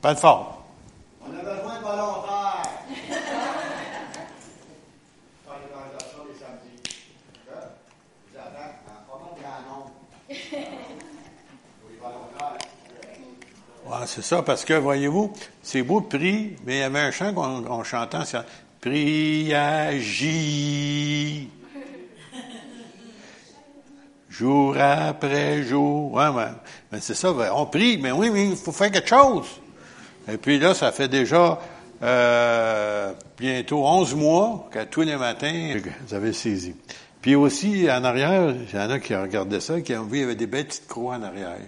Pas de fort. On a besoin de volontaires. Faire l'évangélisation les samedis. Hein? Je vous attends en pas mal grand nombre. Pour les volontaires. Ouais, c'est ça, parce que, voyez-vous, c'est beau de prier, mais il y avait un chant qu'on chantait, c'est Prie, agis. Jour après jour. Ouais, ouais. Mais c'est ça, on prie, mais oui, mais il faut faire quelque chose. Et puis là, ça fait déjà euh, bientôt 11 mois que tous les matins, vous avez saisi. Puis aussi, en arrière, il y en a qui regardaient ça, qui ont vu, il y avait des belles petites croix en arrière.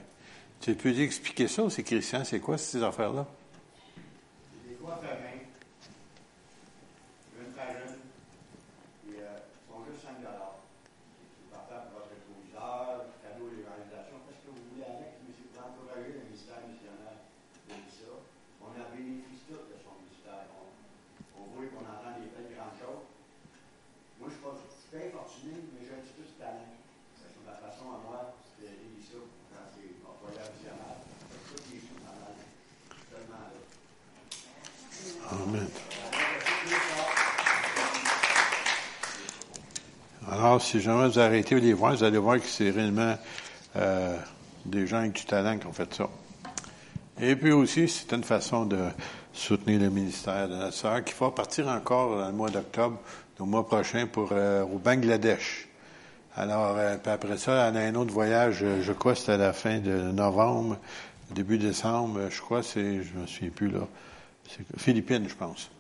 Tu peux expliquer ça, c'est Christian, c'est quoi ces affaires-là? Des fois fait main. Une farine. Puis, euh, ils sont juste 5 C'est partant pour votre rétroviseur, cadeau d'évangélisation. Qu'est-ce que vous voulez avec? Mais c'est pour encourager le ministère missionnaire. On dit ça. On a bénéficié tout de son ministère. On, on voit qu'on entend des belles grandes choses. Moi, je suis pas je suis pas infortuné, mais j'ai un petit peu de talent. C'est sur la façon à moi d'aider ça quand c'est employeur missionnaire. Toutes les choses en mal. Tellement là. Amen. Si jamais vous arrêtez de les voir, vous allez voir que c'est réellement euh, des gens avec du talent qui ont fait ça. Et puis aussi, c'est une façon de soutenir le ministère de notre sœur qui va partir encore dans le mois d'octobre, le mois prochain, pour euh, au Bangladesh. Alors, euh, après ça, elle a un autre voyage, je crois c'était à la fin de novembre, début décembre, je crois, c'est, je me souviens plus là, c'est Philippines, je pense.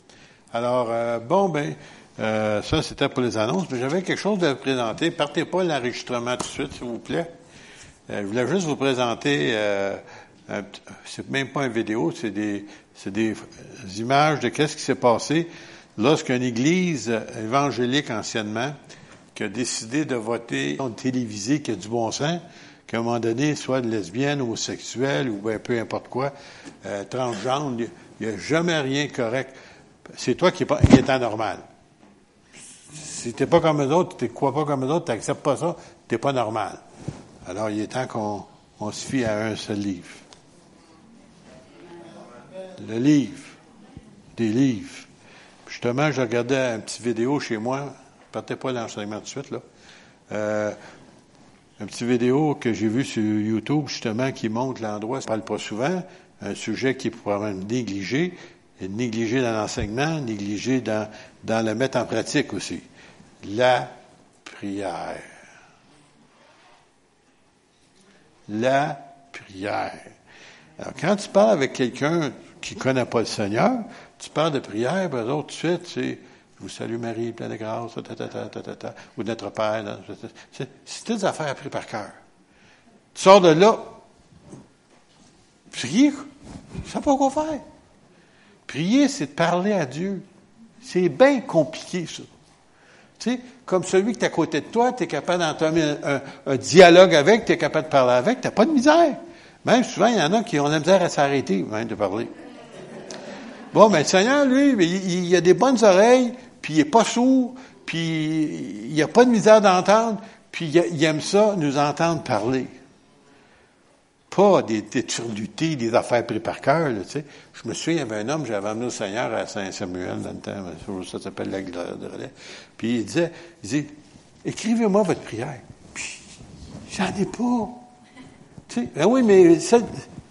Alors, bon, ben, euh, ça, c'était pour les annonces, mais j'avais quelque chose à vous présenter. Partez pas l'enregistrement tout de suite, s'il vous plaît. Euh, je voulais juste vous présenter, euh, c'est même pas une vidéo, c'est des, c'est des images de qu'est-ce qui s'est passé lorsqu'une église évangélique anciennement qui a décidé de voter une télévisée qui a du bon sens, qu'à un moment donné, soit lesbienne, homosexuelle ou ben, peu importe quoi, euh, transgenre, il n'y a jamais rien de correct. C'est toi qui est, qui est anormal. Si t'es pas comme eux autres, tu crois pas comme eux autres, tu n'acceptes pas ça, t'es pas normal. Alors, il est temps qu'on on se fie à un seul livre. Le livre. Des livres. Justement, je regardais une petite vidéo chez moi. Partez pas l'enseignement tout de suite, là. Euh, une petite vidéo que j'ai vue sur YouTube, justement, qui montre l'endroit, ça parle pas souvent, un sujet qui est probablement négligé, négligé dans l'enseignement, négligé dans, dans le mettre en pratique aussi. La prière. La prière. Alors, quand tu parles avec quelqu'un qui connaît pas le Seigneur, tu parles de prière, ben, eux autres, tout de suite, c'est vous salue Marie, pleine de grâce, ta, ta, ta, ou notre Père. C'est toutes des affaires apprises par cœur. Tu sors de là, prier, tu sais pas quoi faire. Prier, c'est de parler à Dieu. C'est bien compliqué, ça. Tu sais, comme celui qui est à côté de toi, tu es capable d'entamer un, dialogue avec, tu es capable de parler avec, tu pas de misère. Même souvent, il y en a qui ont la misère à s'arrêter, même de parler. Bon, mais le Seigneur, lui, il, a des bonnes oreilles, puis il est pas sourd, puis il a pas de misère d'entendre, puis il aime ça, nous entendre parler. Pas des, des turlutés, des affaires prises par cœur, tu sais. Je me souviens, il y avait un homme, j'avais amené au Seigneur à Saint-Samuel dans le temps, ça s'appelle la gloire de relais. Puis il disait, il disait, écrivez-moi votre prière. Puis, j'en ai pas. Tu sais, ben oui, mais ça,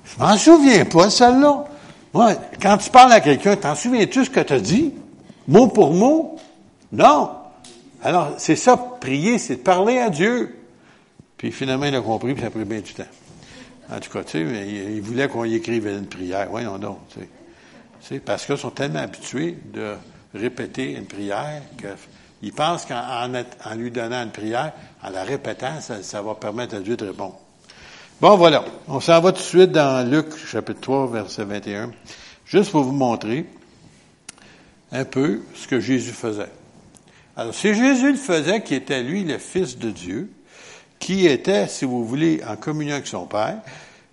je m'en souviens pas, celle-là. Moi, quand tu parles à quelqu'un, t'en souviens-tu ce que tu as dit? Mot pour mot? Non. Alors, c'est ça, prier, c'est de parler à Dieu. Puis finalement, il a compris, puis ça a pris bien du temps. En tout cas, tu sais, mais il, voulait qu'on y écrive une prière. Voyons donc, tu sais. Tu sais, parce qu'ils sont tellement habitués de répéter une prière qu'ils pensent qu'en en, en lui donnant une prière, en la répétant, ça, ça va permettre à Dieu de répondre. Bon, voilà. On s'en va tout de suite dans Luc, chapitre 3, verset 21. Juste pour vous montrer un peu ce que Jésus faisait. Alors, c'est Jésus le faisait, qui était lui le Fils de Dieu, qui était, si vous voulez, en communion avec son Père.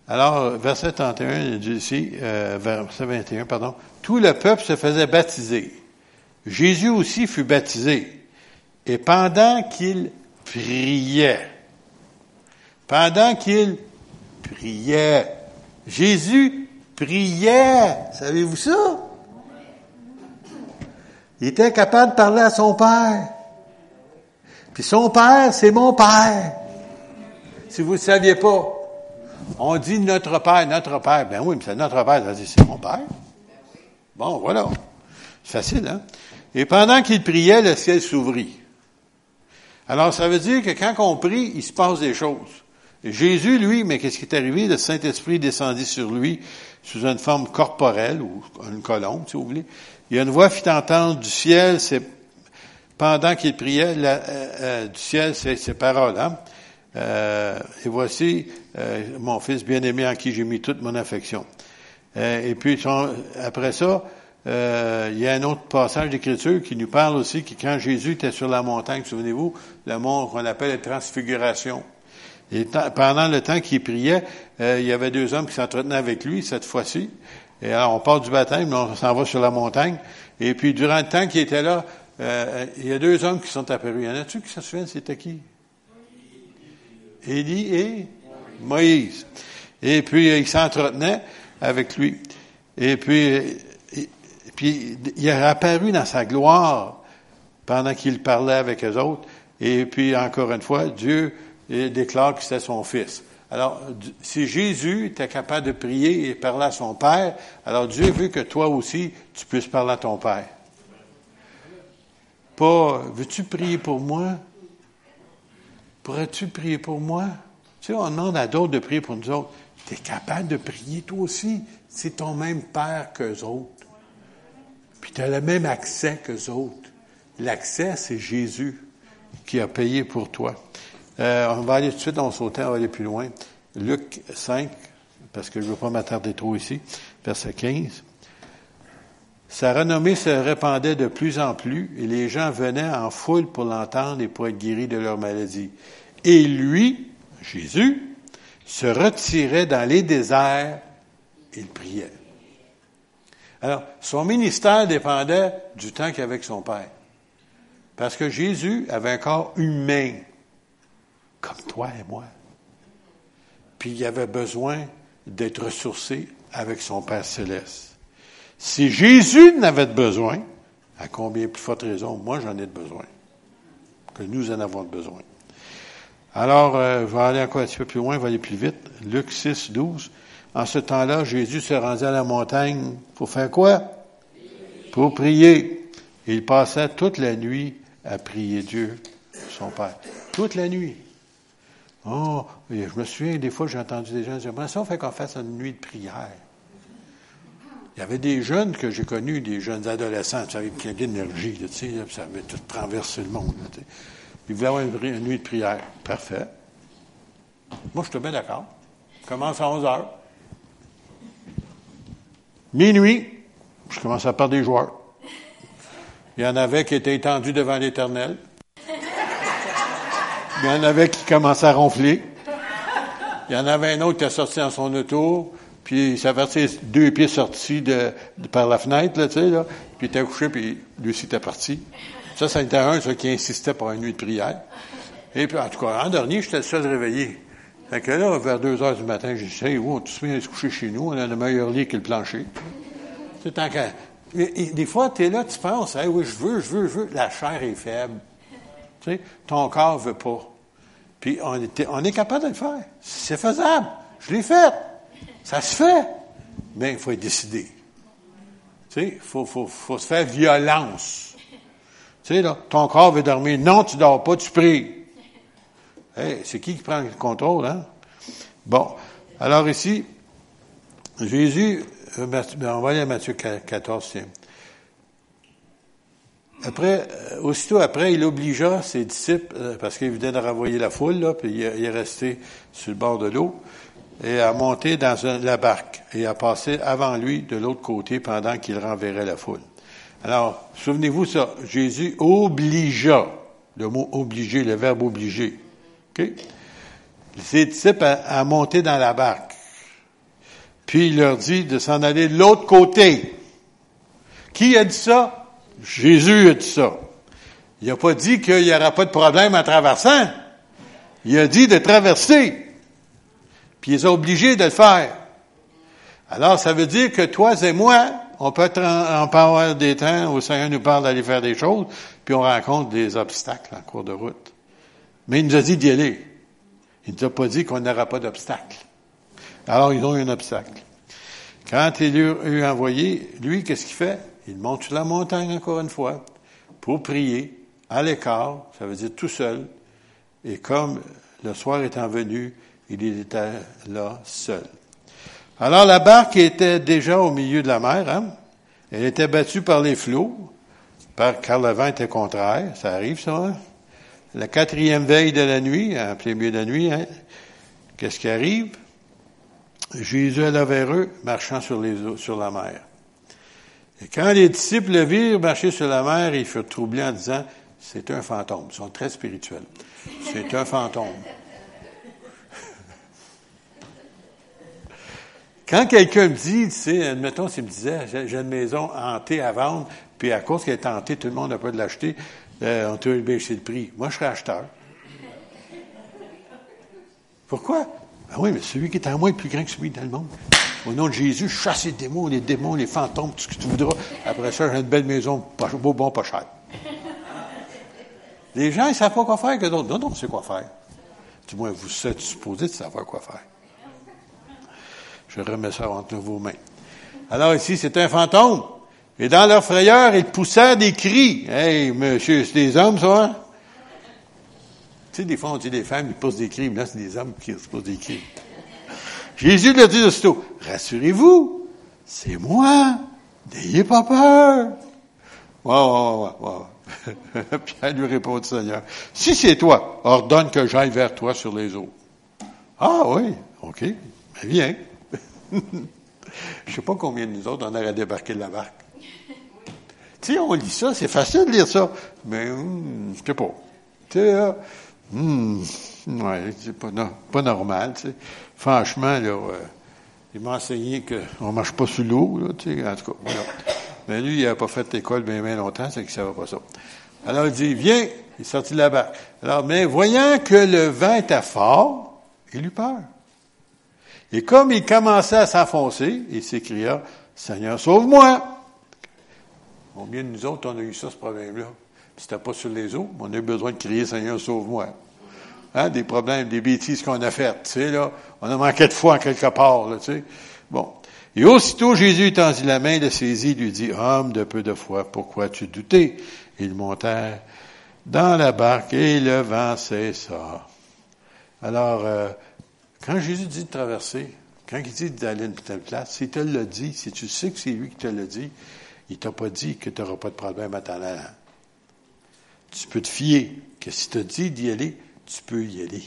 Alors, verset 31, il dit ici, euh, verset 21, pardon, tout le peuple se faisait baptiser. Jésus aussi fut baptisé. Et pendant qu'il priait, pendant qu'il priait, Jésus priait. Savez-vous ça? Il était capable de parler à son père. Puis son père, c'est mon père. Si vous ne saviez pas, on dit notre père, notre père. Ben oui, mais c'est notre père. C'est mon père. Bon, voilà. C'est facile, hein? Et pendant qu'il priait, le ciel s'ouvrit. Alors, ça veut dire que quand on prie, il se passe des choses. Jésus, lui, mais qu'est-ce qui est arrivé? Le Saint-Esprit descendit sur lui sous une forme corporelle, ou une colombe, si vous voulez. Il y a une voix fit entendre du ciel, c'est pendant qu'il priait, euh, euh, du ciel, c'est ces paroles. Hein? Euh, et voici mon fils bien-aimé en qui j'ai mis toute mon affection. et puis, après ça, il y a un autre passage d'écriture qui nous parle aussi que quand Jésus était sur la montagne, souvenez-vous, le mont qu'on appelle la transfiguration. Et pendant le temps qu'il priait, il y avait deux hommes qui s'entretenaient avec lui, cette fois-ci. Et alors, on part du baptême, on s'en va sur la montagne. Et puis, durant le temps qu'il était là, euh, il y a deux hommes qui sont apparus. Y en a-tu qui se souviennent, c'était qui? Élie et Moïse. Et puis, ils s'entretenaient avec lui. Et puis, et, puis, il est apparu dans sa gloire pendant qu'il parlait avec eux autres. Et puis, encore une fois, Dieu déclare que c'était son fils. Alors, si Jésus était capable de prier et parler à son Père, alors Dieu veut que toi aussi, tu puisses parler à ton Père. Pas, veux-tu prier pour moi? Pourrais-tu prier pour moi? Tu sais, on demande à d'autres de prier pour nous autres. Tu es capable de prier toi aussi? C'est ton même Père qu'eux autres. Puis tu as le même accès qu'eux autres. L'accès, c'est Jésus qui a payé pour toi. Euh, on va aller tout de suite, on sauter, on va aller plus loin. Luc 5, parce que je ne veux pas m'attarder trop ici, verset 15. Sa renommée se répandait de plus en plus et les gens venaient en foule pour l'entendre et pour être guéris de leur maladie. Et lui, Jésus, se retirait dans les déserts, il priait. Alors, son ministère dépendait du temps qu'il avait avec son Père. Parce que Jésus avait un corps humain comme toi et moi. Puis il avait besoin d'être ressourcé avec son Père céleste. Si Jésus n'avait besoin, à combien plus forte raison, moi j'en ai besoin, que nous en avons besoin. Alors, euh, je vais aller encore un petit peu plus loin, je vais aller plus vite. Luc 6, 12. En ce temps-là, Jésus se rendait à la montagne pour faire quoi? Pour prier. Il passait toute la nuit à prier Dieu, son Père. Toute la nuit. Oh, je me souviens, des fois, j'ai entendu des gens dire, comment ça on fait qu'on fasse une nuit de prière? Il y avait des jeunes que j'ai connus, des jeunes adolescents, qui avaient d'énergie, tu sais, ça avait tout traversé le monde. Puis voulaient avoir une, nuit de prière. Parfait. Moi, je te mets d'accord. Commence à 11 heures. Minuit, je commence à perdre des joueurs. Il y en avait qui étaient étendus devant l'Éternel. Il y en avait qui commençaient à ronfler. Il y en avait un autre qui a sorti dans son auto, puis il s'avertit deux pieds sortis de, par la fenêtre, là, tu sais, là, puis il était couché, puis lui aussi était parti. Ça, ça était un ça, qui insistait pour une nuit de prière. Et puis, en tout cas, en dernier, j'étais le seul réveillé. Fait que là, vers deux heures du matin, j'ai dit, hey, tu se se coucher chez nous, on a le meilleur lit que le plancher. C'est tant qu'à... Des fois, tu es là, tu penses, hey, oui, je veux, je veux, je veux. La chair est faible. Tu sais, ton corps veut pas. Puis on, on est capable de le faire. C'est faisable. Je l'ai fait. Ça se fait. Mais il faut être décidé. Tu il faut, se faire violence. Tu sais, ton corps veut dormir. Non, tu dors pas, tu pries. C'est qui qui prend le contrôle, hein? Bon. Alors ici, Jésus, euh, ben, on va aller à Matthieu 14, tiens. Après, euh, aussitôt après, il obligea ses disciples, euh, parce qu'il venait de renvoyer la foule, là, puis il est resté sur le bord de l'eau, et à monter dans la barque, et à passer avant lui de l'autre côté pendant qu'il renverrait la foule. Alors, souvenez-vous ça, Jésus obligea, le mot obliger, le verbe obliger, OK? Ses disciples à, à monter dans la barque. Puis il leur dit de s'en aller de l'autre côté. Qui a dit ça? Jésus a dit ça. Il n'a pas dit qu'il n'y aura pas de problème en traversant. Il a dit de traverser. Puis il est obligé de le faire. Alors, ça veut dire que toi et moi, on peut, en, on peut avoir des temps où le Seigneur nous parle d'aller faire des choses, puis on rencontre des obstacles en cours de route. Mais il nous a dit d'y aller. Il ne nous a pas dit qu'on n'aura pas d'obstacle. Alors, ils ont eu un obstacle. Quand il eu envoyé, lui, qu'est-ce qu'il fait? Il monte sur la montagne encore une fois pour prier à l'écart, ça veut dire tout seul. Et comme le soir étant venu, il était là seul. Alors la barque était déjà au milieu de la mer. Hein? Elle était battue par les flots, car le vent était contraire. Ça arrive, ça. Hein? La quatrième veille de la nuit, en plein milieu de la nuit, hein? qu'est-ce qui arrive? Jésus alla vers eux, marchant sur, les eaux, sur la mer. Et quand les disciples le virent marcher sur la mer, ils furent troublés en disant, c'est un fantôme. Ils sont très spirituels. C'est un fantôme. Quand quelqu'un me dit, tu sais, admettons s'il me disait, j'ai une maison hantée à vendre, puis à cause qu'elle est hantée, tout le monde n'a pas de l'acheter, euh, on t'a baisser le prix. Moi, je serais acheteur. Pourquoi? Ben oui, mais celui qui est en moi est plus grand que celui dans le monde. Au nom de Jésus, chasse les démons, les démons, les fantômes, tout ce que tu voudras. Après ça, j'ai une belle maison, beau, bon, pas cher. Les gens, ils savent pas quoi faire que d'autres. Non, non, c'est quoi faire. Du moins, vous êtes supposé de savoir quoi faire. Je remets ça entre vos mains. Alors ici, c'est un fantôme. Et dans leur frayeur, ils poussèrent des cris. Hey, monsieur, c'est des hommes, ça, hein? Tu sais, des fois, on dit des femmes, ils poussent des cris, mais là, c'est des hommes qui poussent des cris. Jésus leur dit aussitôt, rassurez-vous, c'est moi, n'ayez pas peur. Wow, wow, wow, Pierre lui répond Seigneur, si c'est toi, ordonne que j'aille vers toi sur les eaux. Ah oui, ok, mais viens. Je sais pas combien de nous autres on aurait débarqué de la barque. Tu sais, on lit ça, c'est facile de lire ça, mais hum, je sais pas. Tu sais, hum, ouais, c'est pas, normal. Tu sais. Franchement, là, euh, il m'a enseigné qu'on marche pas sous l'eau, là, tu sais, en tout cas. Mais lui, il n'a pas fait l'école bien, bien longtemps, c'est qu'il ne savait pas ça. Alors, il dit, viens, il est sorti de la barque. Alors, mais voyant que le vent était fort, il eut peur. Et comme il commençait à s'enfoncer, il s'écria, Seigneur, sauve-moi! Combien de nous autres, on a eu ça, ce problème-là? C'était pas sur les eaux, mais on a eu besoin de crier, Seigneur, sauve-moi. Hein, des problèmes, des bêtises qu'on a faites, tu sais, là. On a manqué de foi quelque part, là, tu sais. Bon. Et aussitôt, Jésus tendit la main, le saisit, lui dit, homme de peu de foi, pourquoi tu doutais? Ils montèrent dans la barque et le vent cessa. Alors, euh, quand Jésus dit de traverser, quand il dit d'aller à une telle place, s'il te l'a dit, si tu sais que c'est lui qui te l'a dit, il t'a pas dit que tu n'auras pas de problème à t'en aller. Tu peux te fier que si te dit d'y aller, tu peux y aller.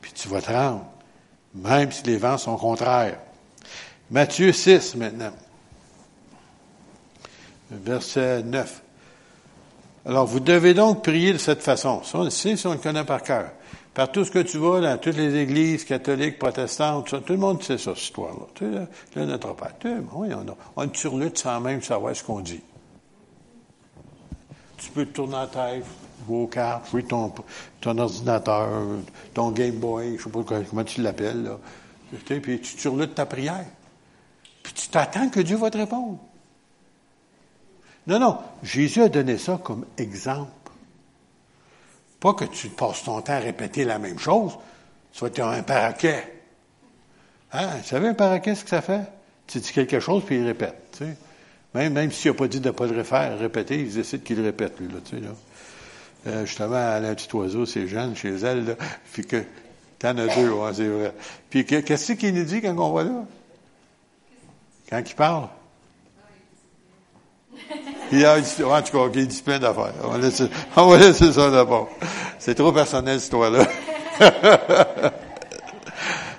Puis tu vas te rendre, même si les vents sont contraires. Matthieu 6 maintenant. Verset 9. Alors, vous devez donc prier de cette façon. On le sait, si on le connaît par cœur. Partout ce que tu vas, dans toutes les églises catholiques, protestantes, tout, le monde sait ça, cette histoire-là. Tu sais, notre Père. Oui, on, a, on une surlutte sans même savoir ce qu'on dit. Tu peux te tourner la tête, aux cartes, jouer ton, ton ordinateur, ton Game Boy, je sais pas comment tu l'appelles, là. Tu sais, puis tu surlutes ta prière. Puis tu t'attends que Dieu va te répondre. Non, non. Jésus a donné ça comme exemple. Pas que tu passes ton temps à répéter la même chose. Soit tu as un paraquet. Hein? Vous savez un paraquet, ce que ça fait? Tu dis quelque chose, puis il répète. Tu sais? Même, même s'il n'a pas dit de ne pas le refaire, répéter, il décide qu'il le répète, lui. Là, tu sais, là. Euh, justement, elle a un petit oiseau, c'est Jeanne, chez elle, là, puis que t'en as deux, ouais, c'est vrai. Puis qu'est-ce qu'il nous dit quand on va là? Quand il parle? Il a, en tout cas, il dit plein d'affaires. On va laisser, on va laisser ça d'abord. C'est trop personnel, cette histoire-là.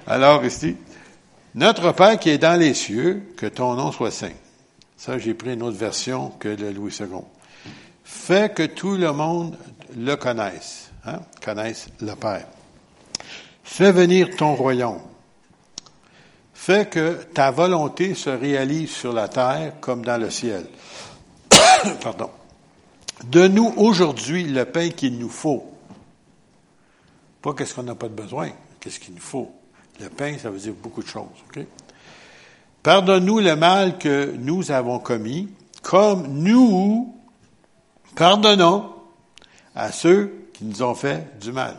Alors, ici, notre Père qui est dans les cieux, que ton nom soit saint. Ça, j'ai pris une autre version que le Louis II. Fais que tout le monde le connaisse, hein, connaisse le Père. Fais venir ton royaume. Fais que ta volonté se réalise sur la terre comme dans le ciel. Pardon. Donne-nous aujourd'hui le pain qu'il nous faut. Pas qu'est-ce qu'on n'a pas de besoin, qu'est-ce qu'il nous faut. Le pain, ça veut dire beaucoup de choses? Pardonne-nous le mal que nous avons commis, comme nous pardonnons à ceux qui nous ont fait du mal.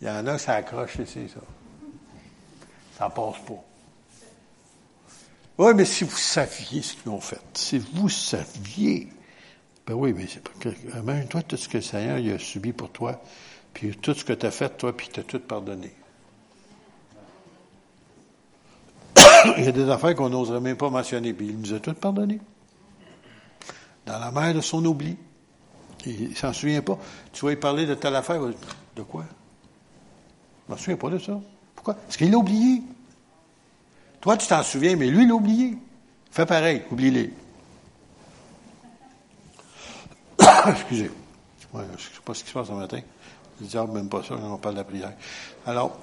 Il y en a, ça accroche ici, ça. Ça passe pas. Oui, mais si vous saviez ce qu'ils ont fait, si vous saviez, ben oui, mais c'est pas que, même toi, tout ce que le Seigneur a subi pour toi, puis tout ce que tu as fait, toi, puis tu as tout pardonné. il y a des affaires qu'on n'oserait même pas mentionner, puis il nous a tout pardonné. Dans la mer de son oubli. Il s'en souvient pas. Tu vas y parler de telle affaire. De quoi? Je m'en souviens pas de ça. Pourquoi? Parce qu'il l'a oublié. Toi, tu t'en souviens, mais lui, il l'a oublié. Fais pareil, oublie-les. Excusez. Ouais, je ne sais pas ce qui se passe ce matin. Je dis, même pas ça on parle de la prière. Alors,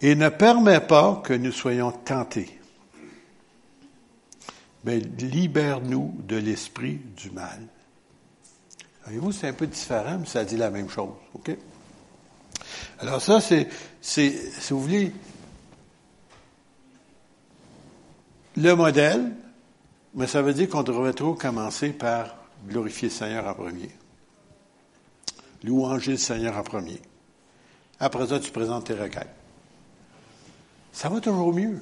et ne permet pas que nous soyons tentés. Mais libère-nous de l'esprit du mal. Voyez-vous, c'est un peu différent, mais ça dit la même chose. OK? Alors ça, c'est, si vous voulez, le modèle, mais ça veut dire qu'on devrait trop commencer par glorifier le Seigneur en premier. Louanger le Seigneur en premier. Après ça, tu présentes tes requêtes. Ça va toujours mieux.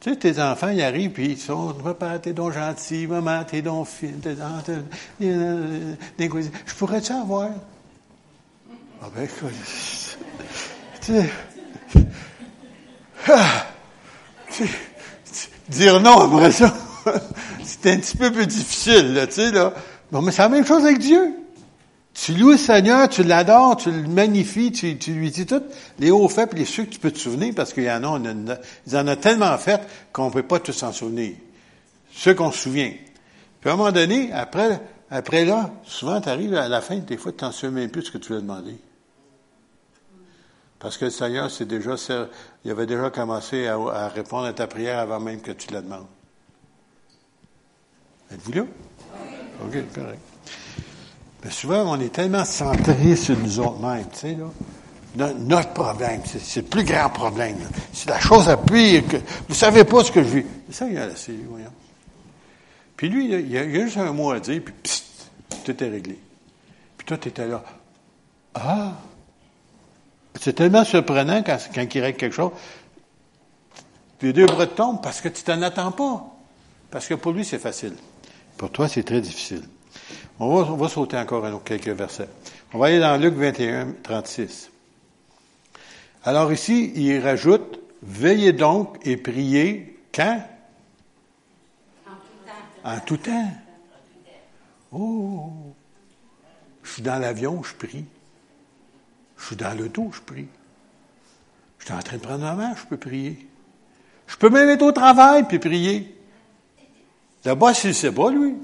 Tu sais, tes enfants, ils arrivent, puis ils sont, papa, t'es donc gentil, maman, t'es donc je pourrais-tu avoir? Ah ben, écoute, tu sais, ah, dire non après ça, c'est un petit peu plus difficile, là, tu sais, là. Non, mais c'est la même chose avec Dieu. Tu loues le Seigneur, tu l'adores, tu le magnifies, tu, lui dis tout les hauts faits les ceux que tu peux te souvenir, parce qu'il y en a, ils en ont tellement fait qu'on ne peut pas tous s'en souvenir. Ceux qu'on se souvient. Puis à un moment donné, après, après là, souvent tu arrives à la fin, des fois tu t'en souviens même plus ce que tu lui as demandé. Parce que le Seigneur, c'est déjà, il avait déjà commencé à, répondre à ta prière avant même que tu la demandes. Êtes-vous là? OK, correct. Mais souvent, on est tellement centré sur nous autres mêmes, tu sais, là. Notre problème, c'est le plus grand problème. C'est la chose à pire que. Vous savez pas ce que je vis. Ça, il y a assez, voyons. Puis lui, il y, a, juste un mot à dire, puis psst, tout est réglé. Puis toi, tu étais là. Ah! C'est tellement surprenant quand, quand il règle quelque chose. Les deux bras tombent parce que tu t'en attends pas. Parce que pour lui, c'est facile. Pour toi, c'est très difficile. On va, sauter encore quelques versets. On va aller dans Luc 21, 36. Alors ici, il rajoute, veillez donc et priez quand? En tout temps. En tout temps. Oh! Je suis dans l'avion, je prie. Je suis dans le dos, je prie. Je suis en train de prendre ma main, je peux prier. Je peux même être au travail puis prier. D'abord, s'il ne sait pas, lui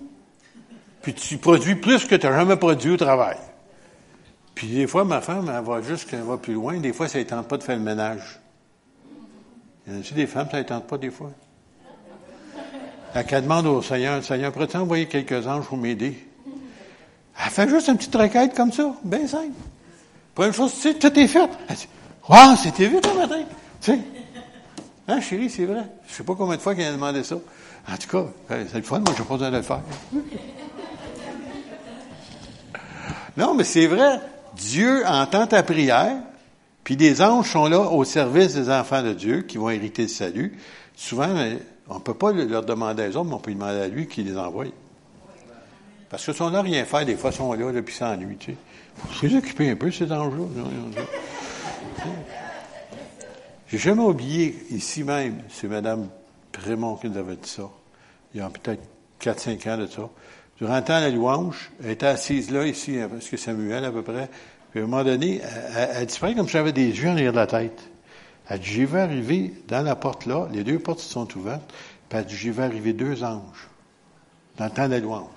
puis tu produis plus que tu n'as jamais produit au travail. Puis des fois, ma femme, elle va juste qu'elle va plus loin. Des fois, ça ne tente pas de faire le ménage. Il y en a des femmes, ça ne tente pas des fois? Elle demande au Seigneur, Seigneur, pourrais-tu envoyer quelques anges pour m'aider? Elle fait juste une petite requête comme ça, bien simple. Première chose, tu sais, tout est fait. Wow, c'était vite le matin. Tu sais. Hein, chérie, c'est vrai. Je sais pas combien de fois qu'elle a demandé ça. En tout cas, c'est le fun, moi, je n'ai pas besoin de le faire. Non, mais c'est vrai. Dieu entend ta prière, puis des anges sont là au service des enfants de Dieu qui vont hériter le salut. Souvent, on ne peut pas leur demander à eux autres, mais on peut demander à lui qui les envoie. Parce que si on n'a rien fait, des fois, ils sont là depuis sans lui. Tu sais. Faut se occuper un peu, ces anges-là. J'ai jamais oublié, ici même, c'est Mme Prémont qui nous avait dit ça, il y a peut-être 4-5 ans de ça. Durant le temps de la louange, elle était assise là, ici, parce que Samuel à peu près. Puis à un moment donné, elle, disparaît comme si j'avais des yeux en arrière de la tête. Elle dit, j'y vais arriver dans la porte là, les deux portes sont ouvertes, puis elle dit, j'y vais arriver deux anges, dans le temps de la louange.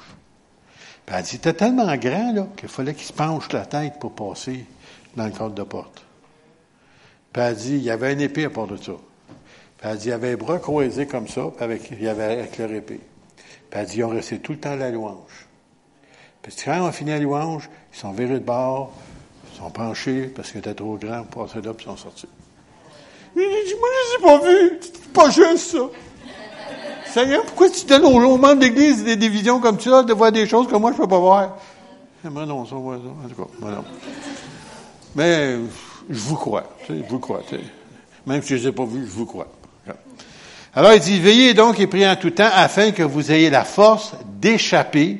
Puis elle dit, c'était tellement grand, là, qu'il fallait qu'il se penche la tête pour passer dans le cadre de porte. Puis elle dit, il y avait une épée à part de ça. Puis elle dit, il y avait un bras croisés comme ça, avec, il y avait avec leur épée. Puis elle dit, ils ont resté tout le temps à la louange. Puis quand on finit la louange, ils sont virés de bord, ils sont penchés parce qu'ils étaient trop grands pour passer là, puis ils sont sortis. Il dit, moi, je les ai pas vus. C'est pas juste, ça. Seigneur, pourquoi tu donnes aux, membres de l'Église des, divisions comme ça, de voir des choses que moi, je peux pas voir? Moi, non, ça, moi, ça. En tout cas, moi, non. Mais, je vous crois. je vous crois. Même si je ne les ai pas vus, je vous crois. Alors, il dit, veillez donc et priez en tout temps afin que vous ayez la force d'échapper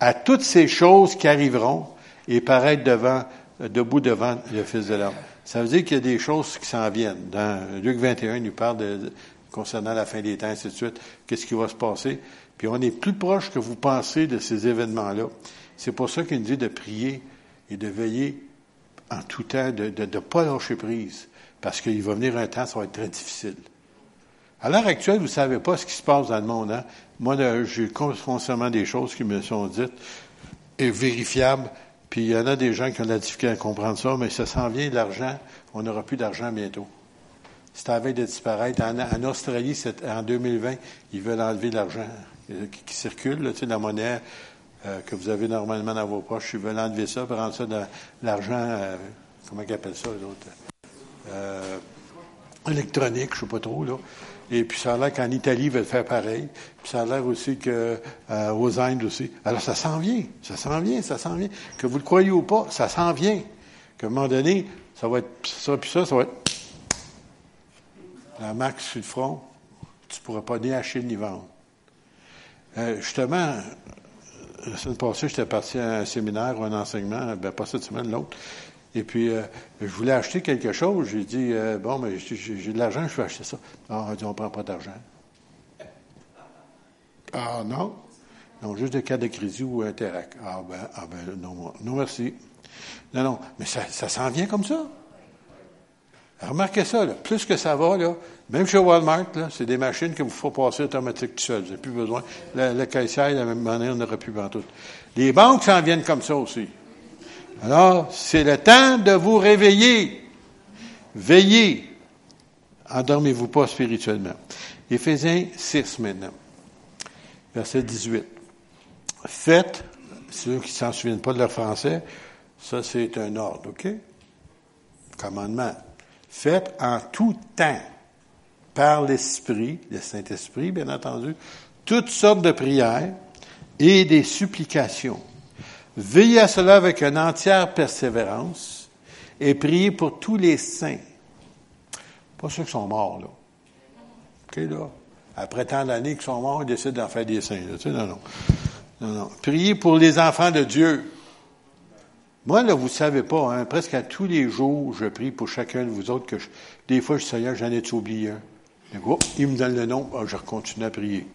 à toutes ces choses qui arriveront et paraître devant, debout devant le Fils de l'homme. Ça veut dire qu'il y a des choses qui s'en viennent. Dans Luc 21, il nous parle de, concernant la fin des temps, ainsi de suite, qu'est-ce qui va se passer. Puis on est plus proche que vous pensez de ces événements-là. C'est pour ça qu'il nous dit de prier et de veiller en tout temps, de ne pas lâcher prise. Parce qu'il va venir un temps, ça va être très difficile. À l'heure actuelle, vous ne savez pas ce qui se passe dans le monde. Hein? Moi, j'ai constamment des choses qui me sont dites et vérifiables. Puis il y en a des gens qui ont de la difficulté à comprendre ça, mais ça s'en vient, l'argent. On n'aura plus d'argent bientôt. C'est à veille de disparaître. En, Australie, en 2020, ils veulent enlever l'argent qui, circule, là, tu sais, la monnaie euh, que vous avez normalement dans vos poches. Ils veulent enlever ça pour rendre ça de l'argent, euh, comment ils appellent ça, les autres? Euh, électronique, je ne sais pas trop, là. Et puis ça a l'air qu'en Italie, ils veulent faire pareil. Puis ça a l'air aussi que euh, aux Indes aussi. Alors ça s'en vient, ça s'en vient, ça s'en vient. Que vous le croyez ou pas, ça s'en vient. Qu'à un moment donné, ça va être ça, puis ça, ça va être la marque sur le front. Tu ne pourras pas ni acheter ni vendre. Euh, justement, la semaine passée, j'étais parti à un séminaire ou un enseignement, ben pas cette semaine, l'autre. Et puis, euh, je voulais acheter quelque chose. J'ai dit, euh, bon, mais j'ai de l'argent, je vais acheter ça. Ah, on dit, on ne prend pas d'argent. Ah, non? Non, juste des cas de crédit ou interact. Ah, ben, ah, ben non, non, merci. Non, non, mais ça, ça s'en vient comme ça. Remarquez ça, plus que ça va, là, même chez Walmart, c'est des machines que vous faut passer automatique tout seul. Vous n'avez plus besoin. Le caissière, de la même manière, on n'aurait plus tout. Les banques s'en viennent comme ça aussi. Alors, c'est le temps de vous réveiller. Veillez. Endormez-vous pas spirituellement. Éphésiens 6 maintenant. Verset 18. Faites, ceux qui ne s'en souviennent pas de leur français, ça c'est un ordre, OK? Commandement. Faites en tout temps, par l'Esprit, le Saint-Esprit, bien entendu, toutes sortes de prières et des supplications Veillez à cela avec une entière persévérance et priez pour tous les saints. Pas ceux qui sont morts, là. OK, là? Après tant d'années qu'ils sont morts, ils décident d'en faire des saints. Là. Tu sais, non, non. Non, non. Priez pour les enfants de Dieu. Moi, là, vous ne savez pas, hein, presque à tous les jours, je prie pour chacun de vous autres que des fois, je suis Seigneur, j'en ai oublié un? il me donne le nom, ah, je continue à prier.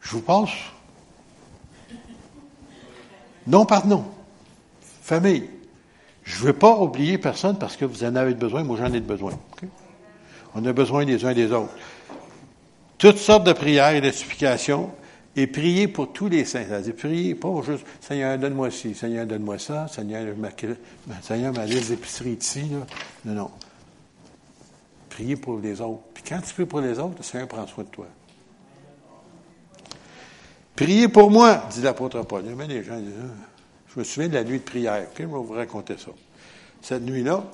Je vous passe? Non, pardon. Famille. Je ne veux pas oublier personne parce que vous en avez besoin, moi j'en ai besoin. On a besoin des uns et des autres. Toutes sortes de prières et de supplications et prier pour tous les saints. C'est-à-dire, prier pas juste Seigneur, donne-moi ci, Seigneur, donne-moi ça, Seigneur, ma, Seigneur, ma liste d'épicerie ici. Non, non. Priez pour les autres. Puis quand tu pries pour les autres, le Seigneur prend soin de toi. Priez pour moi, dit l'apôtre Paul. Gens ah, je me souviens de la nuit de prière. je vais vous raconter ça. Cette nuit-là,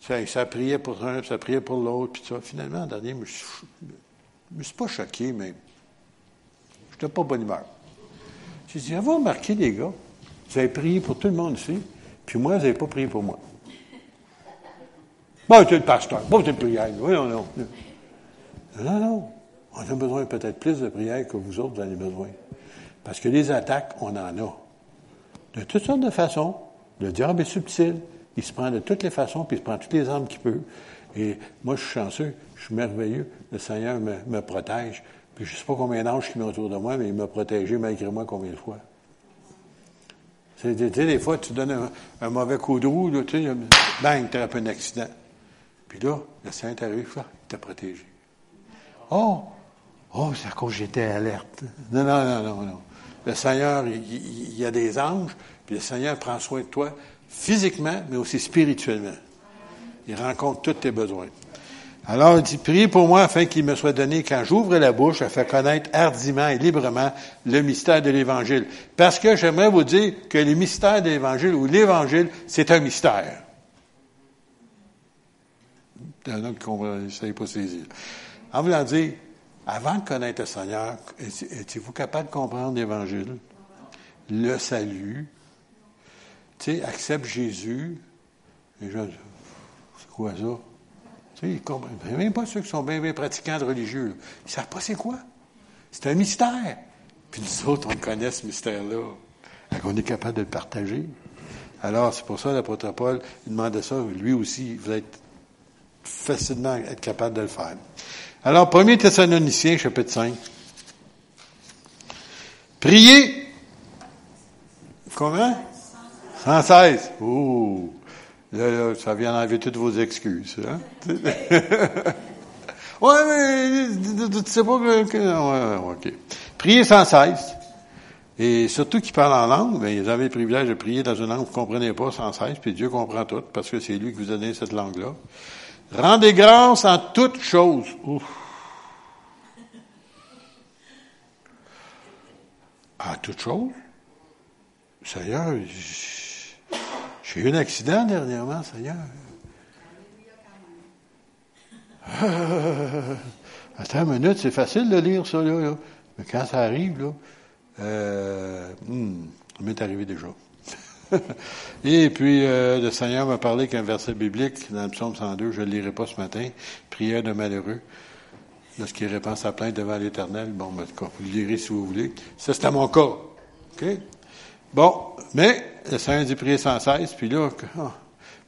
ça, priait pour un, ça priait pour l'autre, puis ça. Finalement, en dernier, je ne me suis pas choqué, mais pas bonne humeur. J'ai dit, avez-vous remarqué, les gars, vous avez prié pour tout le monde ici, puis moi, vous n'avez pas prié pour moi. Bon, tu es le pasteur, es le prière. Oui, non, non. Non, non. On a besoin peut-être plus de prière que vous autres, vous avez besoin. Parce que les attaques, on en a. De toutes sortes de façons. Le diable est subtil. Il se prend de toutes les façons, puis il se prend toutes les armes qu'il peut. Et moi, je suis chanceux, je suis merveilleux. Le Seigneur me, protège. Je ne sais pas combien d'anges qui sont autour de moi, mais il m'a protégé malgré moi combien de fois. Tu sais, des fois, tu donnes un, mauvais coup de roue, là, tu sais, bang, tu as un accident. Puis là, le Seigneur t'arrive, il t'a protégé. Oh! Oh, c'est à cause j'étais alerte. Non, non, non, non, non. Le Seigneur, il, y a des anges, puis le Seigneur prend soin de toi physiquement, mais aussi spirituellement. Il rencontre tous tes besoins. Alors, il dit, priez pour moi afin qu'il me soit donné, quand j'ouvre la bouche, à faire connaître hardiment et librement le mystère de l'Évangile. Parce que j'aimerais vous dire que le mystère de l'Évangile ou l'Évangile, c'est un mystère. Il y en a qui ne pas saisir. En voulant dire, avant de connaître le Seigneur, étiez-vous capable de comprendre l'Évangile? Le salut? Tu sais, accepte Jésus. Je, c'est quoi ça? Ils comprennent. Même pas ceux qui sont bien, bien pratiquants de religieux. Là. Ils ne savent pas c'est quoi. C'est un mystère. Puis nous autres, on connaît ce mystère-là. On est capable de le partager. Alors, c'est pour ça l'apôtre Paul il demandait ça. Lui aussi, il voulait être facilement être capable de le faire. Alors, 1er Thessaloniciens, chapitre 5. Priez. Comment? 116. Ouh. Là, ça vient enlever toutes vos excuses. Hein? ouais, mais tu sais pas que... Ouais, OK. Priez 116. Et surtout qui parle en langue, bien, ils avaient le privilège de prier dans une langue que vous ne comprenez pas sans cesse, puis Dieu comprend tout, parce que c'est lui qui vous a donné cette langue-là. Rendez grâce en toutes choses. Ouf. En toutes choses? Seigneur, j'ai eu un accident dernièrement, Seigneur. attends une minute, c'est facile de lire ça, là, Mais quand ça arrive, là, euh, hmm, ça m'est arrivé déjà. Et puis, euh, le Seigneur m'a parlé qu'un verset biblique dans le psaume 102, je ne le lirai pas ce matin, prière de malheureux, lorsqu'il répand sa plainte devant l'Éternel. Bon, ben, vous le lirez si vous voulez. Ça, à mon cas. OK? Bon, mais le Seigneur dit prier sans cesse, puis là, oh,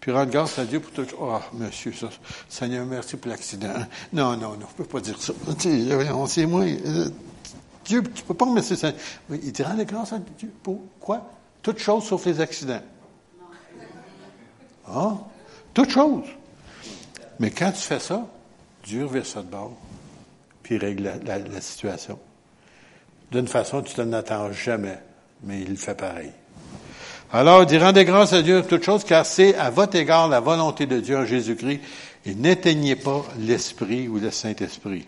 puis rendre grâce à Dieu pour tout. Oh, monsieur, ça, Seigneur, merci pour l'accident. Non, non, non, je ne peux pas dire ça. On sait, moi, euh, Dieu, tu ne peux pas remercier ça. Il dit rendre grâce à Dieu pour quoi? Toutes choses sauf les accidents. Ah, toutes choses. Mais quand tu fais ça, Dieu revient ça de bord, puis il règle la, situation. D'une façon, tu ne t'en jamais, mais il fait pareil. Alors, dit, rendez grâce à Dieu toutes choses, car c'est à votre égard la volonté de Dieu en Jésus-Christ, et n'éteignez pas l'Esprit ou le Saint-Esprit.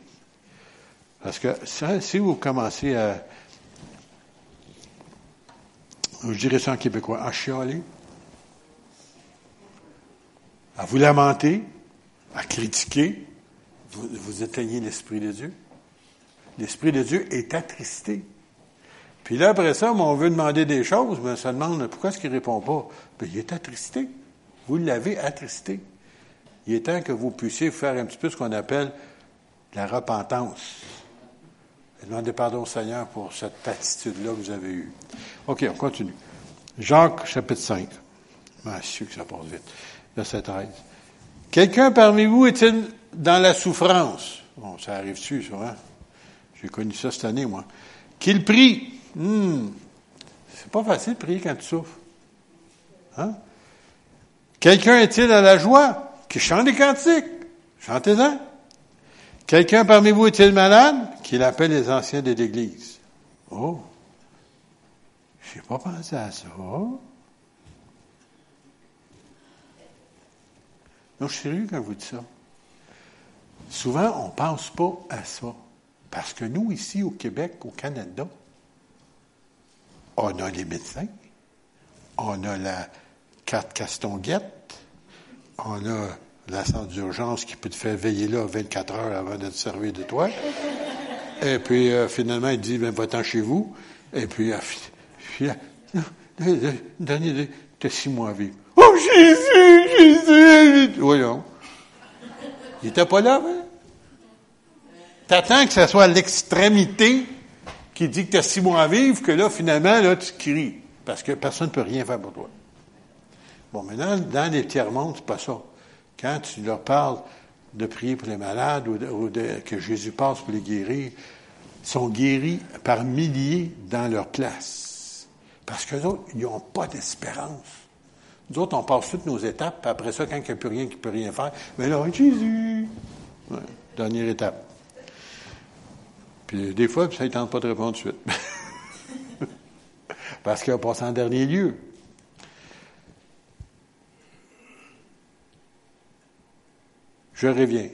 Parce que si vous commencez à, je dirais ça en québécois, à chialer, à vous lamenter, à critiquer, vous éteignez l'Esprit de Dieu. L'Esprit de Dieu est attristé. Puis là, après ça, on veut demander des choses, mais ça demande pourquoi est-ce qu'il répond pas? Bien, il est attristé. Vous l'avez attristé. Il est temps que vous puissiez faire un petit peu ce qu'on appelle la repentance. Demandez pardon au Seigneur pour cette attitude-là que vous avez eue. OK, on continue. Jacques, chapitre 5. Ah, je que ça passe vite. Verset 13. Quelqu'un parmi vous est-il dans la souffrance? Bon, ça arrive-tu, ça, hein? J'ai connu ça cette année, moi. Qu'il prie. Hmm. C'est pas facile de prier quand tu souffres. Hein? Quelqu'un est-il à la joie? Qui chante des cantiques? Chantez-en. Quelqu'un parmi vous est-il malade? Qu'il appelle les anciens de l'Église. Oh! Je n'ai pas pensé à ça. Non, je suis sérieux quand vous dites ça. Souvent, on ne pense pas à ça. Parce que nous, ici, au Québec, au Canada, on a les médecins, on a la carte Castonguette, on a la centre d'urgence qui peut te faire veiller là 24 heures avant de te servir de toi. Et puis, euh, finalement, il dit, ben, va-t'en chez vous. Et puis, euh, puis t'as six mois à vivre. Oh, Jésus, Jésus! Voyons. Il était pas là, hein? T'attends que ce soit l'extrémité? Qui dit que tu as six mois à vivre, que là, finalement, là, tu cries. Parce que personne ne peut rien faire pour toi. Bon, maintenant, dans les tiers-mondes, c'est pas ça. Quand tu leur parles de prier pour les malades ou, de, que Jésus passe pour les guérir, ils sont guéris par milliers dans leur place. Parce que autres, ils n'ont pas d'espérance. Nous autres, on passe toutes nos étapes, après ça, quand il n'y a plus rien qui peut rien faire, mais là, Jésus! dernière étape. Puis des fois, ça ne tente pas de répondre tout de suite. Parce qu'il a passé en dernier lieu. Je reviens.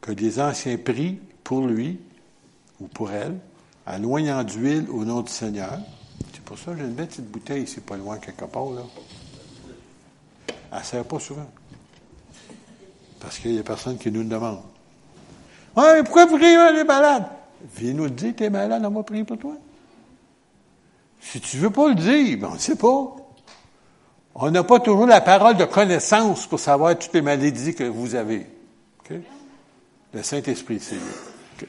Que les anciens prient pour lui ou pour elle, en noyant d'huile au nom du Seigneur. C'est pour ça que j'ai une petite bouteille, c'est pas loin quelque part, là. Elle ne sert pas souvent. Parce qu'il y a personne qui nous le demande. Ouais, pourquoi vous priez les malades? Viens nous dire, t'es malade, on va prier pour toi. Si tu veux pas le dire, ben on ne sait pas. On n'a pas toujours la parole de connaissance pour savoir toutes les maladies que vous avez. Le Saint-Esprit, c'est lui.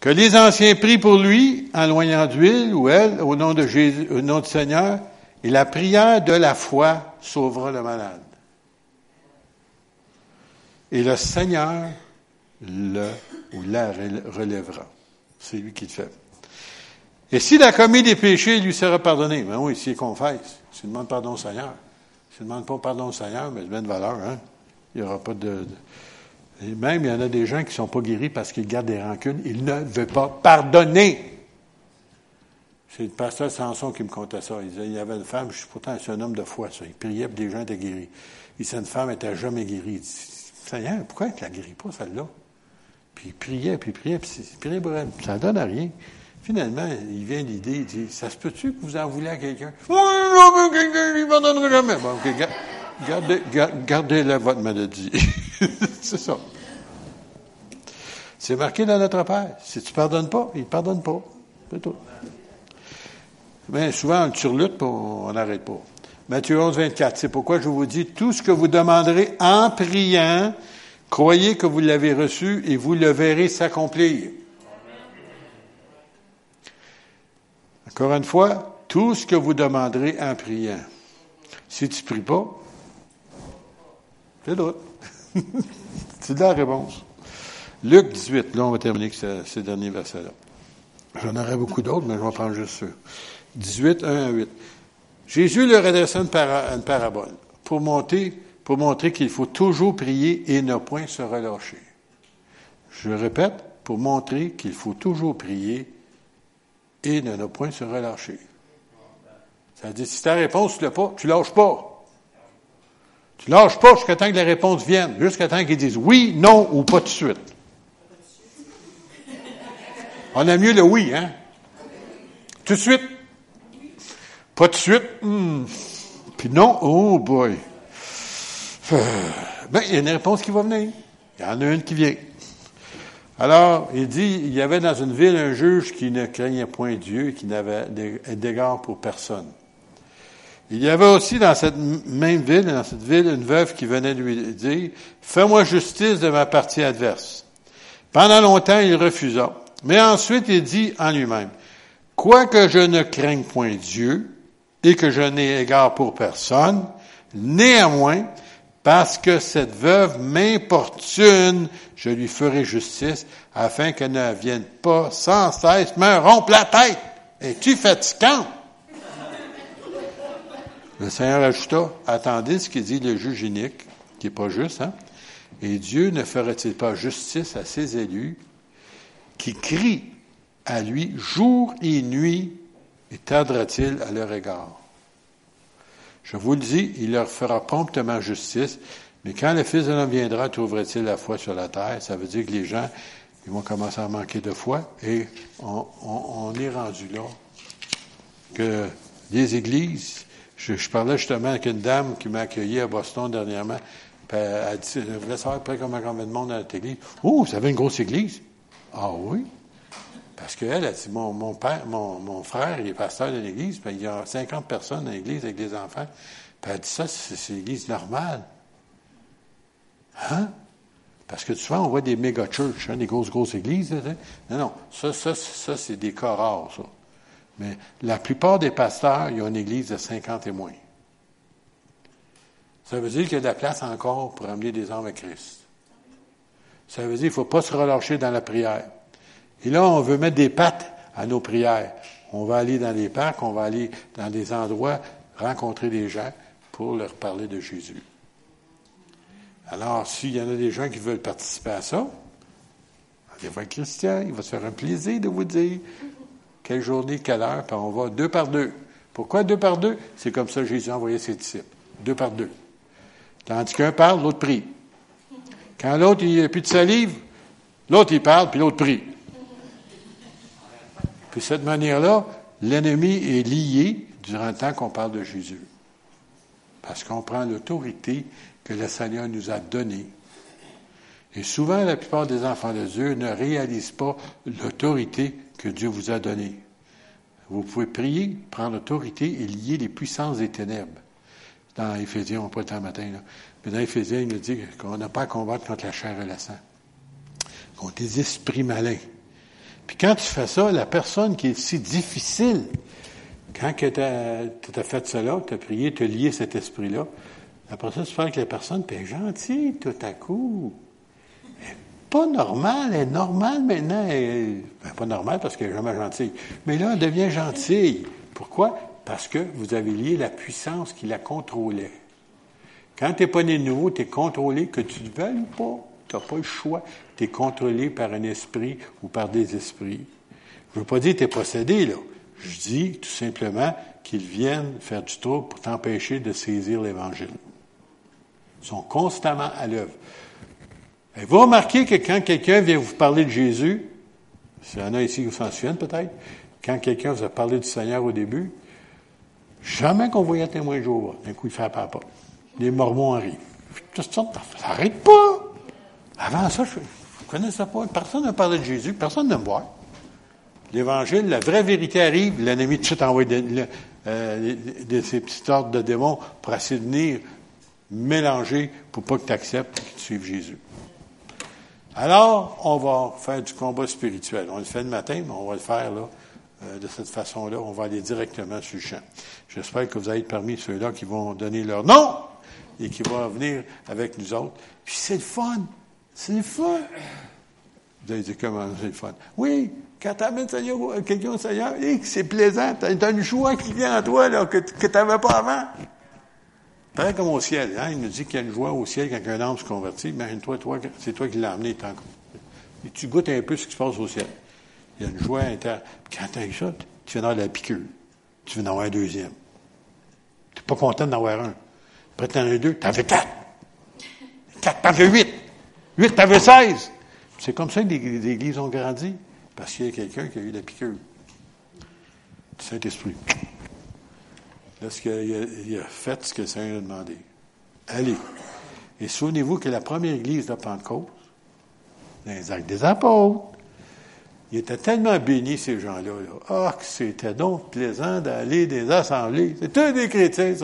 Que les anciens prient pour lui en loignant d'huile ou elle, au nom de Jésus, au nom du Seigneur, et la prière de la foi sauvera le malade. Et le Seigneur le ou la relèvera. C'est lui qui le fait. Et s'il a commis des péchés, il lui sera pardonné. Mais ben oui, s'il confesse, s'il demande pardon au Seigneur. S'il ne demande pas pardon au Seigneur, mais il met de valeur, hein. Il n'y aura pas de, Et même, il y en a des gens qui ne sont pas guéris parce qu'ils gardent des rancunes. Ils ne veulent pas pardonner. C'est le pasteur Samson qui me contait ça. Il disait, il y avait une femme, je suis pourtant un homme de foi, ça. Il priait pour des gens étaient guéris. Il disait, une femme n'était jamais guérie. Il dit, Seigneur, pourquoi elle ne la guérit pas, celle-là? Puis il priait, puis il priait, puis il priait pour elle. Ça ne donne à rien. Finalement, il vient l'idée, il dit, ça se peut-tu que vous en voulez à quelqu'un? Oui, non, quelqu'un, il ne pardonnera jamais. Bon, OK, gardez, gardez, la votre maladie. c'est ça. C'est marqué dans notre Père. Si tu ne pardonnes pas, il ne pardonne pas. C'est tout. Mais souvent, on surlutte, on n'arrête pas. Matthieu 11, 24. C'est pourquoi je vous dis, tout ce que vous demanderez en priant, croyez que vous l'avez reçu et vous le verrez s'accomplir. Encore une fois, tout ce que vous demanderez en priant. Si tu ne pries pas, c'est d'autres. c'est la réponse. Luc 18, là, on va terminer avec ce, ces derniers versets-là. J'en aurais beaucoup d'autres, mais je vais prendre juste ceux. 18, 1 à 8. Jésus leur adressa une parabole pour, monter, pour montrer qu'il faut toujours prier et ne point se relâcher. Je répète, pour montrer qu'il faut toujours prier et ne point se relâcher. Ça dire, si ta réponse, tu l'as pas, tu lâches pas. Tu lâches pas jusqu'à temps que la réponse vienne, jusqu'à temps qu'ils disent oui, non ou pas de suite. On a mieux le oui, hein? Tout de suite. Pas de suite. Hmm. Puis non, oh boy. Ben, il y a une réponse qui va venir. Il y en a une qui vient. Alors, il dit, il y avait dans une ville un juge qui ne craignait point Dieu et qui n'avait d'égard pour personne. Il y avait aussi dans cette même ville, dans cette ville, une veuve qui venait lui dire, fais-moi justice de ma partie adverse. Pendant longtemps, il refusa. Mais ensuite, il dit en lui-même, quoique je ne craigne point Dieu et que je n'ai égard pour personne, néanmoins, parce que cette veuve m'importune, je lui ferai justice, afin qu'elle ne vienne pas sans cesse me rompre la tête. Es-tu fatigant? Le Seigneur ajouta, attendez ce qu'il dit le juge unique, qui est pas juste, hein? Et Dieu ne ferait-il pas justice à ses élus qui crient à lui jour et nuit et tardera-t-il à leur égard? Je vous le dis, il leur fera promptement justice, mais quand le Fils de l'homme viendra, trouverait-il la foi sur la terre? Ça veut dire que les gens, ils vont commencer à manquer de foi, et on, est rendu là que les églises, je, parlais justement avec une dame qui m'a accueilli à Boston dernièrement, elle dit, je voulais savoir après comment combien de monde dans notre église. Oh, vous avez une grosse église? Ah oui? Parce qu'elle a dit, mon, mon père, mon, frère, il est pasteur de l'église, puis il y a 50 personnes dans l'église avec des enfants. Puis elle a dit, ça, c'est l'église normale. Hein? Parce que souvent, on voit des méga churches, hein, des grosses, grosses églises. Non, non, ça, ça, ça c'est des cas rares, ça. Mais la plupart des pasteurs, ils ont une église de 50 et moins. Ça veut dire qu'il y a de la place encore pour amener des hommes à Christ. Ça veut dire qu'il ne faut pas se relâcher dans la prière. Et là, on veut mettre des pattes à nos prières. On va aller dans les parcs, on va aller dans des endroits, rencontrer des gens pour leur parler de Jésus. Alors, s'il y en a des gens qui veulent participer à ça, allez voir Christian, il va se faire un plaisir de vous dire quelle journée, quelle heure, puis on va deux par deux. Pourquoi deux par deux? C'est comme ça que Jésus a envoyé ses disciples. Deux par deux. Tandis qu'un parle, l'autre prie. Quand l'autre, il n'y a plus de salive, l'autre, il parle, puis l'autre prie. Puis de cette manière-là, l'ennemi est lié durant le temps qu'on parle de Jésus. Parce qu'on prend l'autorité que le Seigneur nous a donnée. Et souvent, la plupart des enfants de Dieu ne réalisent pas l'autorité que Dieu vous a donnée. Vous pouvez prier, prendre l'autorité et lier les puissances des ténèbres. Dans Éphésiens, on pas le temps matin, là. mais dans Éphésiens, il nous dit qu'on n'a pas à combattre contre la chair et le sang, contre des esprits malins. Puis quand tu fais ça, la personne qui est si difficile, quand tu as, fait cela, tu as prié, tu as lié cet esprit-là, après ça, tu fais que la personne, elle gentille tout à coup. Elle pas normale, elle est normale maintenant. Elle, ben, pas normale parce qu'elle est jamais gentille. Mais là, elle devient gentille. Pourquoi? Parce que vous avez lié la puissance qui la contrôlait. Quand tu n'es pas né de nouveau, tu es contrôlé, que tu le veuilles ou pas. Tu n'as pas le choix. Tu es contrôlé par un esprit ou par des esprits. Je ne veux pas dire que tu es possédé, là. Je dis tout simplement qu'ils viennent faire du trouble pour t'empêcher de saisir l'Évangile. Ils sont constamment à l'œuvre. vous remarquez que quand quelqu'un vient vous parler de Jésus, s'il y en a ici qui s'en souviennent peut-être, quand quelqu'un vous a parlé du Seigneur au début, jamais qu'on voyait témoin de jour. D'un coup, il fait pas. Les Mormons arrivent. Ça n'arrête pas. Avant ça, je connaissais pas. Personne n'a parlé de Jésus. Personne ne me voit. L'Évangile, la vraie vérité arrive. L'ennemi tout de suite envoie de, euh, ces petites ordres de démons pour essayer de venir mélanger pour pas que tu acceptes et que tu suives Jésus. Alors, on va faire du combat spirituel. On le fait le matin, mais on va le faire euh, de cette façon-là. On va aller directement sur le champ. J'espère que vous allez être parmi ceux-là qui vont donner leur nom et qui vont venir avec nous autres. Puis c'est le fun. C'est. Vous allez dire comment c'est fun? Oui, quand tu amènes quelqu'un au Seigneur, c'est plaisant. Tu as, une joie qui vient en toi là, que, tu n'avais pas avant. Pareil comme au ciel. Hein? Il nous dit qu'il y a une joie au ciel quand un homme se convertit. Imagine-toi, toi, c'est toi qui l'as amené. Tu goûtes un peu ce qui se passe au ciel. Il y a une joie interne. Quand tu as ça, tu viens d'avoir la piqûre. Tu viens d'avoir un deuxième. Tu n'es pas content d'en avoir un. Après, tu en as deux, tu avais quatre. Quatre, tu avais huit. Huit, tu avais seize? C'est comme ça que les églises ont grandi. Parce qu'il y a quelqu'un qui a eu la piqûre. Saint-Esprit. Lorsqu'il a, a fait ce que le Seigneur a demandé. Allez. Et souvenez-vous que la première église de Pentecôte, dans les actes des apôtres, il était tellement béni, ces gens-là. Ah, que c'était donc plaisant d'aller des assemblées. C'est tous des chrétiens.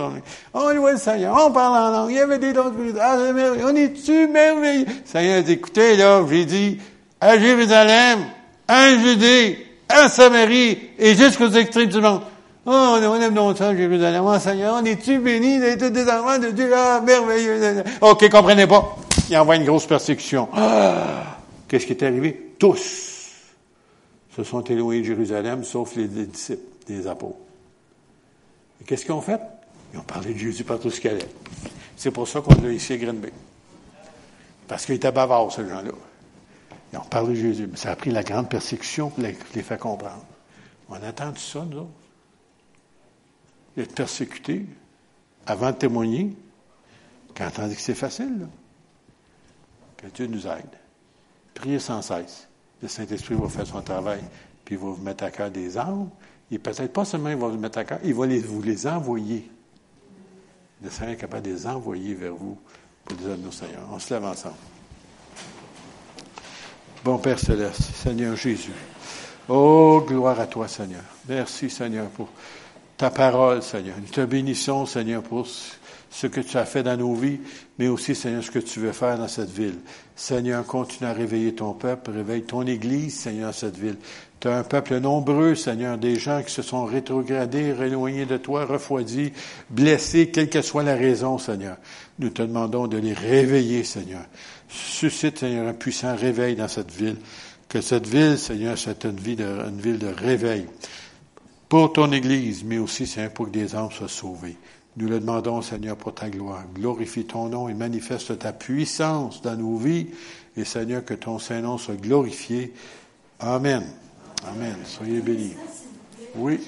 On louait le Seigneur, on parle en langue, il y avait des dons Ah, on est-tu merveilleux? Le Seigneur dit, écoutez, là, j'ai dit, à Jérusalem, à Judée, à Samarie, et jusqu'aux extrêmes du monde. Oh, on aime donc ça, Jérusalem. Oh, Seigneur, on est-tu bénis d'être des enfants de Dieu? Ah, merveilleux. OK, comprenez pas. Il envoie une grosse persécution. Ah, qu'est-ce qui est arrivé? Tous se sont éloignés de Jérusalem, sauf les disciples, des apôtres. Et qu'est-ce qu'ils ont fait? Ils ont parlé de Jésus partout ce qu'il allait. C'est pour ça qu'on l'a ici à Green Parce qu'ils étaient bavards, ces gens-là. Ils ont parlé de Jésus. Mais ça a pris la grande persécution pour les, les faire comprendre. On attend tout ça, nous autres d'être persécuté avant de témoigner, quand on dit que c'est facile, là. que Dieu nous aide. Priez sans cesse. Le Saint-Esprit va faire son travail, puis il va vous mettre à cœur des âmes. Et peut-être pas seulement il va vous mettre à cœur, il va vous les envoyer. Le Seigneur est capable de les envoyer vers vous pour les amener au Seigneur. On se lève ensemble. Bon Père Céleste, Seigneur Jésus. Oh, gloire à toi, Seigneur. Merci, Seigneur, pour ta parole, Seigneur. Nous te bénissons, Seigneur, pour ce que tu as fait dans nos vies, mais aussi, Seigneur, ce que tu veux faire dans cette ville. Seigneur, continue à réveiller ton peuple, réveille ton Église, Seigneur, cette ville. Tu as un peuple nombreux, Seigneur, des gens qui se sont rétrogradés, éloignés de toi, refroidis, blessés, quelle que soit la raison, Seigneur. Nous te demandons de les réveiller, Seigneur. Suscite, Seigneur, un puissant réveil dans cette ville. Que cette ville, Seigneur, soit une ville de, réveil pour ton Église, mais aussi, Seigneur, pour que des âmes soient sauvés. Nous le demandons, Seigneur, pour ta gloire. Glorifie ton nom et manifeste ta puissance dans nos vies. Et Seigneur, que ton Saint-Nom soit glorifié. Amen. Amen. Soyez bénis. Oui.